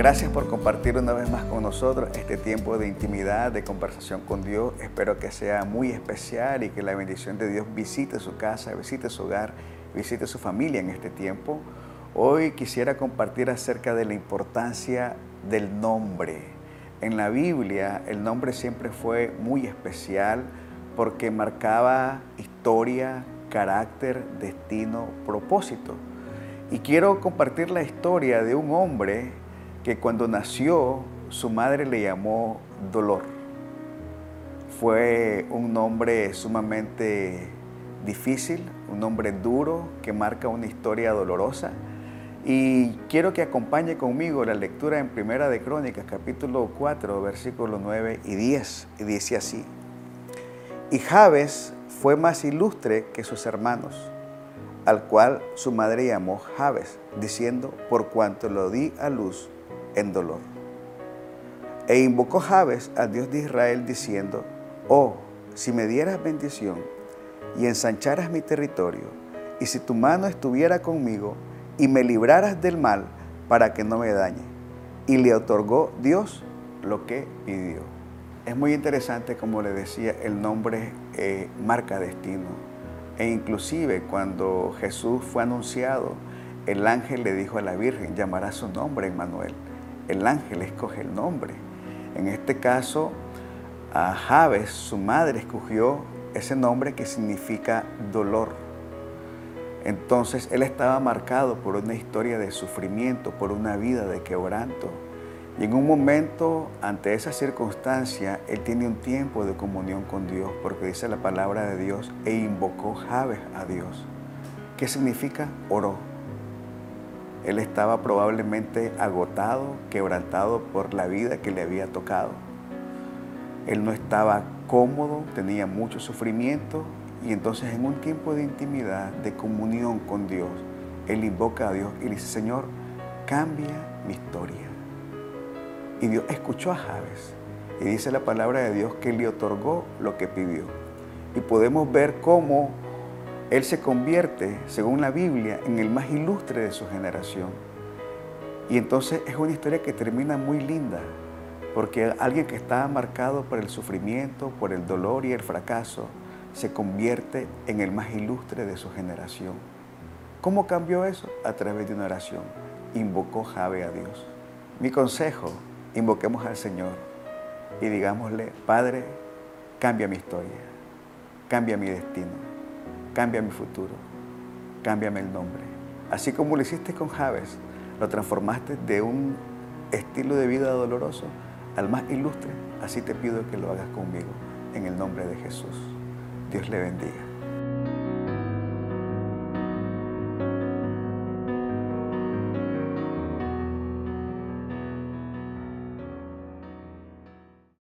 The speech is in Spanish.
Gracias por compartir una vez más con nosotros este tiempo de intimidad, de conversación con Dios. Espero que sea muy especial y que la bendición de Dios visite su casa, visite su hogar, visite su familia en este tiempo. Hoy quisiera compartir acerca de la importancia del nombre. En la Biblia el nombre siempre fue muy especial porque marcaba historia, carácter, destino, propósito. Y quiero compartir la historia de un hombre que cuando nació su madre le llamó Dolor. Fue un nombre sumamente difícil, un nombre duro que marca una historia dolorosa. Y quiero que acompañe conmigo la lectura en Primera de Crónicas, capítulo 4, versículos 9 y 10. Y dice así, y Jabes fue más ilustre que sus hermanos, al cual su madre llamó Jabes, diciendo, por cuanto lo di a luz en dolor. E invocó Jabes al Dios de Israel diciendo, oh, si me dieras bendición y ensancharas mi territorio, y si tu mano estuviera conmigo y me libraras del mal para que no me dañe. Y le otorgó Dios lo que pidió. Es muy interesante, como le decía, el nombre eh, marca destino. E inclusive cuando Jesús fue anunciado, el ángel le dijo a la Virgen, llamará su nombre Emmanuel el ángel escoge el nombre. En este caso, a Javes, su madre, escogió ese nombre que significa dolor. Entonces él estaba marcado por una historia de sufrimiento, por una vida de quebranto. Y en un momento, ante esa circunstancia, él tiene un tiempo de comunión con Dios, porque dice la palabra de Dios, e invocó Javes a Dios. ¿Qué significa? Oró. Él estaba probablemente agotado, quebrantado por la vida que le había tocado. Él no estaba cómodo, tenía mucho sufrimiento y entonces en un tiempo de intimidad, de comunión con Dios, él invoca a Dios y le dice, Señor, cambia mi historia. Y Dios escuchó a Javes y dice la palabra de Dios que le otorgó lo que pidió. Y podemos ver cómo él se convierte, según la Biblia, en el más ilustre de su generación. Y entonces es una historia que termina muy linda, porque alguien que estaba marcado por el sufrimiento, por el dolor y el fracaso, se convierte en el más ilustre de su generación. ¿Cómo cambió eso? A través de una oración. Invocó Jabe a Dios. Mi consejo, invoquemos al Señor y digámosle, Padre, cambia mi historia, cambia mi destino cambia mi futuro, cámbiame el nombre. Así como lo hiciste con Javes, lo transformaste de un estilo de vida doloroso al más ilustre, así te pido que lo hagas conmigo, en el nombre de Jesús. Dios le bendiga.